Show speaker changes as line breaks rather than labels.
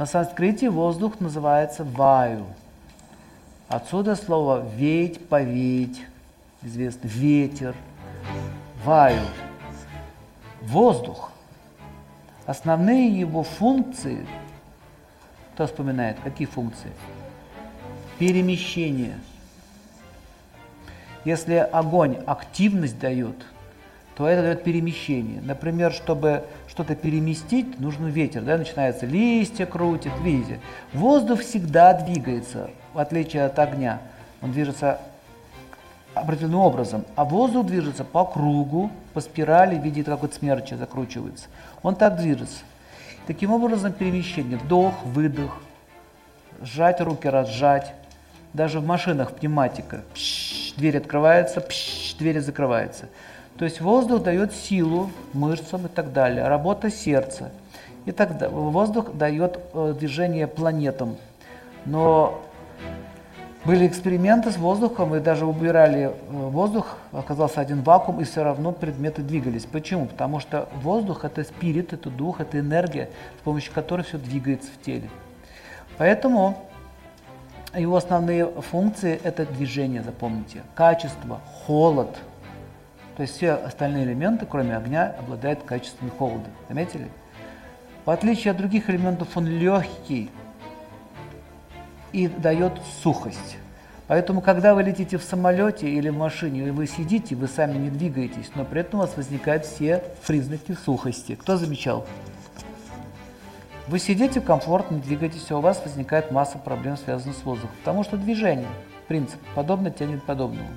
На санскрите воздух называется ваю. Отсюда слово веять, повеять, известно, ветер, ваю. Воздух. Основные его функции, кто вспоминает, какие функции? Перемещение. Если огонь активность дает, то это дает перемещение. Например, чтобы что-то переместить, нужен ветер, да, начинается листья крутит, видите. Воздух всегда двигается, в отличие от огня. Он движется определенным образом, а воздух движется по кругу, по спирали, в виде какой-то смерчи закручивается. Он так движется. Таким образом перемещение, вдох, выдох, сжать руки, разжать. Даже в машинах пневматика, пш, дверь открывается, пш, дверь закрывается. То есть воздух дает силу мышцам и так далее, работа сердца. И далее. Воздух дает э, движение планетам. Но были эксперименты с воздухом, и даже убирали э, воздух, оказался один вакуум, и все равно предметы двигались. Почему? Потому что воздух – это спирит, это дух, это энергия, с помощью которой все двигается в теле. Поэтому его основные функции – это движение, запомните, качество, холод. То есть все остальные элементы, кроме огня, обладают качеством холода. Заметили? В отличие от других элементов, он легкий, и дает сухость. Поэтому, когда вы летите в самолете или в машине, и вы сидите, вы сами не двигаетесь, но при этом у вас возникают все признаки сухости. Кто замечал? Вы сидите комфортно, двигаетесь, а у вас возникает масса проблем, связанных с воздухом. Потому что движение, принцип, подобно тянет подобному.